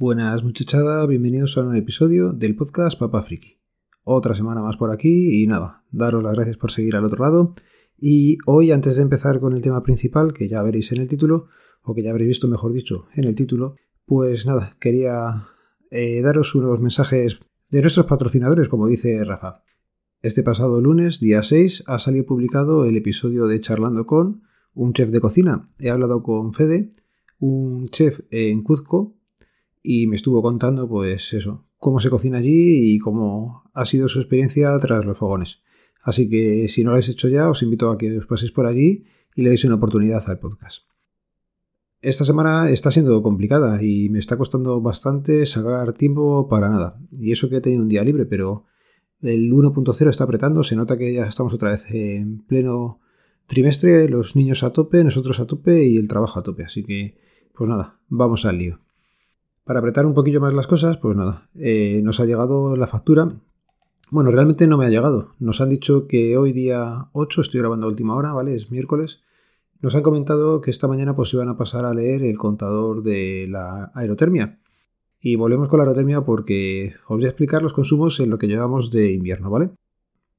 Buenas muchachada, bienvenidos a un episodio del podcast Papa Friki. Otra semana más por aquí y nada, daros las gracias por seguir al otro lado. Y hoy, antes de empezar con el tema principal, que ya veréis en el título, o que ya habréis visto, mejor dicho, en el título, pues nada, quería eh, daros unos mensajes de nuestros patrocinadores, como dice Rafa. Este pasado lunes, día 6, ha salido publicado el episodio de Charlando con un chef de cocina. He hablado con Fede, un chef en Cuzco, y me estuvo contando, pues eso, cómo se cocina allí y cómo ha sido su experiencia tras los fogones. Así que si no lo habéis hecho ya, os invito a que os paséis por allí y le deis una oportunidad al podcast. Esta semana está siendo complicada y me está costando bastante sacar tiempo para nada. Y eso que he tenido un día libre, pero el 1.0 está apretando, se nota que ya estamos otra vez en pleno trimestre, los niños a tope, nosotros a tope y el trabajo a tope. Así que, pues nada, vamos al lío. Para apretar un poquillo más las cosas, pues nada, eh, nos ha llegado la factura. Bueno, realmente no me ha llegado. Nos han dicho que hoy día 8, estoy grabando a última hora, ¿vale? Es miércoles. Nos han comentado que esta mañana pues iban a pasar a leer el contador de la aerotermia. Y volvemos con la aerotermia porque os voy a explicar los consumos en lo que llevamos de invierno, ¿vale?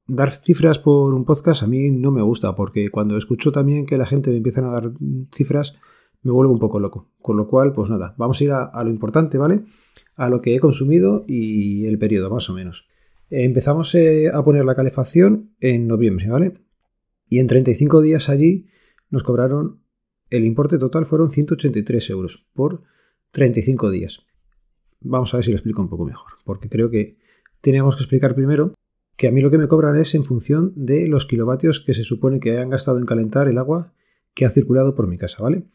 Dar cifras por un podcast a mí no me gusta porque cuando escucho también que la gente me empieza a dar cifras, me vuelvo un poco loco. Con lo cual, pues nada, vamos a ir a, lo importante, ¿vale? A lo que he consumido y el periodo, más o menos. empezamos eh, a poner la calefacción en noviembre, ¿vale? Y en 35 días allí nos cobraron, el importe total fueron 183 euros por 35 días. Vamos a ver si lo explico un poco mejor, porque creo que tenemos que explicar primero que a mí lo que me cobran es en función de los kilovatios que se supone que han gastado en calentar el agua que ha circulado por mi casa, ¿vale?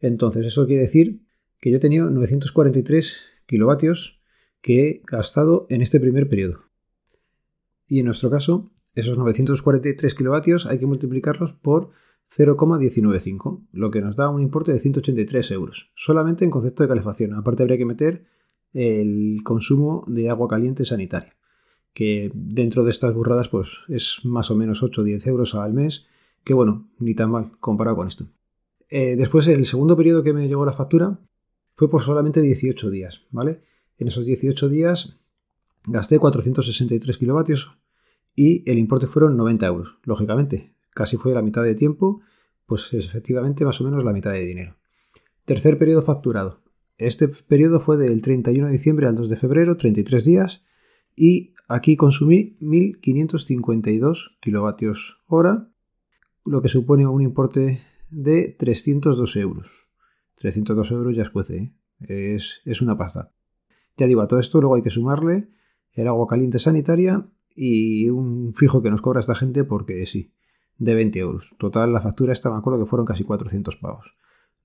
Entonces, eso quiere decir que yo he tenido 943 kilovatios que he gastado en este primer periodo. Y en nuestro caso, esos 943 kilovatios hay que multiplicarlos por 0,195, lo que nos da un importe de 183 euros, solamente en concepto de calefacción. Aparte habría que meter el consumo de agua caliente sanitaria, que dentro de estas burradas pues es más o menos 8 o 10 euros al mes, que bueno, ni tan mal comparado con esto. Eh, después, el segundo periodo que me llegó la factura fue por solamente 18 días, ¿vale? En esos 18 días gasté 463 kilovatios y el importe fueron 90 euros. Lógicamente, casi fue la mitad de tiempo, pues es efectivamente más o menos la mitad de dinero. Tercer periodo facturado. Este periodo fue del 31 de diciembre al 2 de febrero, 33 días, y aquí consumí 1552 kilovatios hora, lo que supone un importe de 302 euros. 302 euros ya escuece, ¿eh? es, es una pasta. Ya digo, a todo esto luego hay que sumarle el agua caliente sanitaria y un fijo que nos cobra esta gente porque sí, de 20 euros. Total, la factura esta me acuerdo que fueron casi 400 pavos,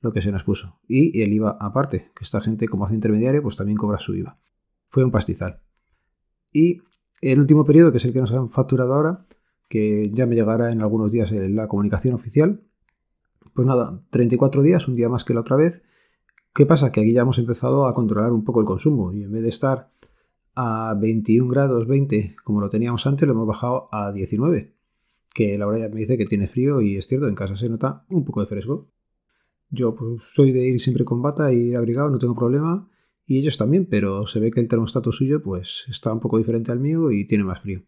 lo que se nos puso. Y el IVA aparte, que esta gente como hace intermediario, pues también cobra su IVA. Fue un pastizal. Y el último periodo, que es el que nos han facturado ahora, que ya me llegará en algunos días la comunicación oficial, pues nada, 34 días, un día más que la otra vez. ¿Qué pasa? Que aquí ya hemos empezado a controlar un poco el consumo y en vez de estar a 21 grados 20 como lo teníamos antes, lo hemos bajado a 19. Que la verdad ya me dice que tiene frío y es cierto, en casa se nota un poco de fresco. Yo pues, soy de ir siempre con bata y ir abrigado, no tengo problema. Y ellos también, pero se ve que el termostato suyo pues está un poco diferente al mío y tiene más frío.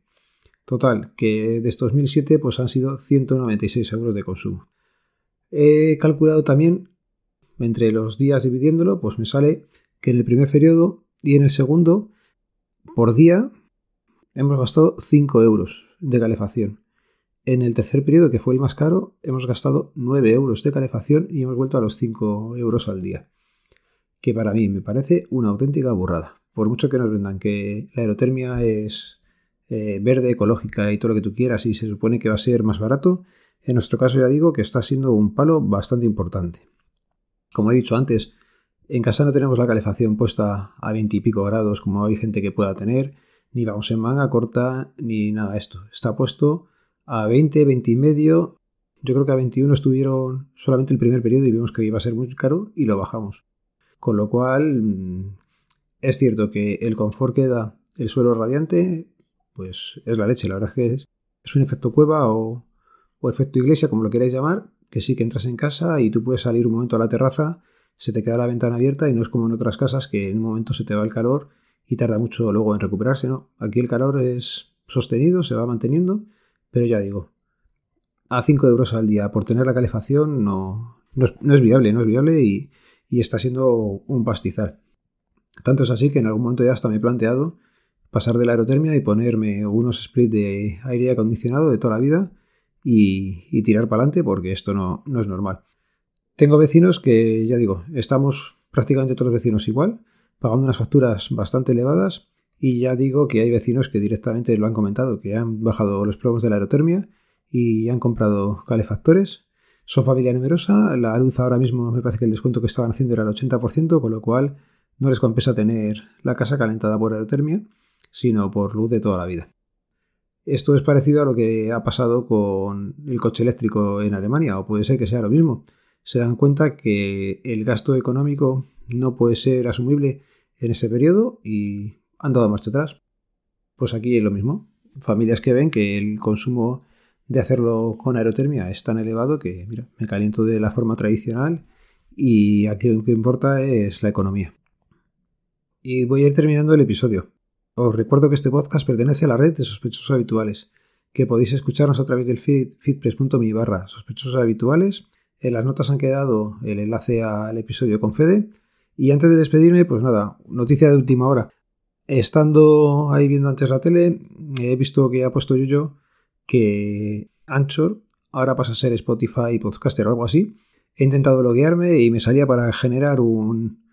Total, que de estos 1007 pues han sido 196 euros de consumo. He calculado también entre los días dividiéndolo, pues me sale que en el primer periodo y en el segundo, por día, hemos gastado 5 euros de calefacción. En el tercer periodo, que fue el más caro, hemos gastado 9 euros de calefacción y hemos vuelto a los 5 euros al día. Que para mí me parece una auténtica burrada. Por mucho que nos vendan que la aerotermia es eh, verde, ecológica y todo lo que tú quieras y se supone que va a ser más barato, en nuestro caso ya digo que está siendo un palo bastante importante. Como he dicho antes, en casa no tenemos la calefacción puesta a 20 y pico grados como hay gente que pueda tener, ni vamos en manga corta, ni nada de esto. Está puesto a 20, 20 y medio. Yo creo que a 21 estuvieron solamente el primer periodo y vimos que iba a ser muy caro y lo bajamos. Con lo cual, mm, es cierto que el confort que da el suelo radiante, pues es la leche. La verdad es que es, es un efecto cueva o, o efecto iglesia, como lo queráis llamar, que sí que entras en casa y tú puedes salir un momento a la terraza se te queda la ventana abierta y no es como en otras casas que en un momento se te va el calor y tarda mucho luego en recuperarse, ¿no? Aquí el calor es sostenido, se va manteniendo, pero ya digo, a 5 euros al día por tener la calefacción no, no, es, viable, no es viable y, y está siendo un pastizal. Tanto es así que en algún momento ya hasta me he planteado pasar de la aerotermia y ponerme unos split de aire acondicionado de toda la vida y, tirar para adelante porque esto no, no, es normal. Tengo vecinos que, ya digo, estamos prácticamente todos los vecinos igual, pagando unas facturas bastante elevadas y ya digo que hay vecinos que directamente lo han comentado, que han bajado los plomos de la aerotermia y han comprado calefactores. Son familia numerosa, la luz ahora mismo me parece que el descuento que estaban haciendo era el 80%, con lo cual no les compensa tener la casa calentada por aerotermia, sino por luz de toda la vida. Esto es parecido a lo que ha pasado con el coche eléctrico en Alemania, o puede ser que sea lo mismo. Se dan cuenta que el gasto económico no puede ser asumible en ese periodo y han dado marcha atrás. Pues aquí es lo mismo. Familias que ven que el consumo de hacerlo con aerotermia es tan elevado que, mira, me caliento de la forma tradicional y aquí lo que importa es la economía. Y voy a ir terminando el episodio. Os recuerdo que este podcast pertenece a la red de sospechosos habituales, que podéis escucharnos a través del feed feedpress.me barra sospechosos habituales. En las notas han quedado el enlace al episodio con Fede. Y antes de despedirme, pues nada, noticia de última hora. Estando ahí viendo antes la tele, he visto que ha puesto yo que Anchor ahora pasa a ser Spotify Podcaster o algo así. He intentado loguearme y me salía para generar un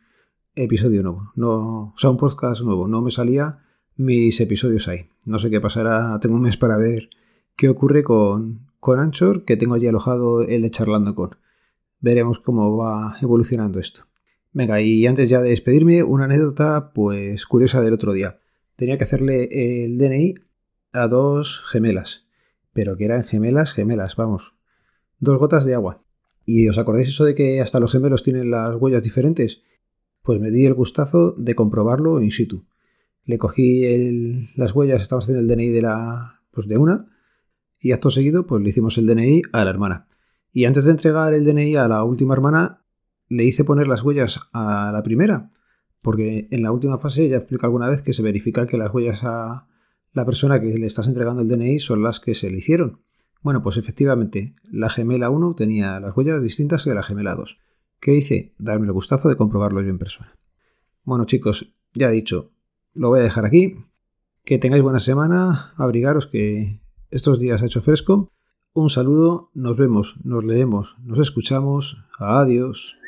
episodio nuevo, no, o sea, un podcast nuevo. No me salía mis episodios ahí. No sé qué pasará, tengo un mes para ver qué ocurre con, con Anchor, que tengo allí alojado el de charlando con. Veremos cómo va evolucionando esto. Venga, y antes ya de despedirme, una anécdota pues curiosa del otro día. Tenía que hacerle el DNI a dos gemelas pero que eran gemelas, gemelas, vamos. Dos gotas de agua. ¿Y os acordáis eso de que hasta los gemelos tienen las huellas diferentes? Pues me di el gustazo de comprobarlo in situ. Le cogí las huellas, estábamos haciendo el DNI de la. pues de una. Y acto seguido, pues le hicimos el DNI a la hermana. Y antes de entregar el DNI a la última hermana, le hice poner las huellas a la primera. Porque en la última fase ya explico alguna vez que se verifica que las huellas a, la persona que le estás entregando el DNI son las que se le hicieron. Bueno, pues efectivamente, la gemela 1 tenía las huellas distintas que la gemela 2. ¿Qué hice? Darme el gustazo de comprobarlo yo en persona. Bueno, chicos, ya he dicho, lo voy a dejar aquí. Que tengáis buena semana, abrigaros que estos días ha hecho fresco. Un saludo, nos vemos, nos leemos, nos escuchamos. Adiós.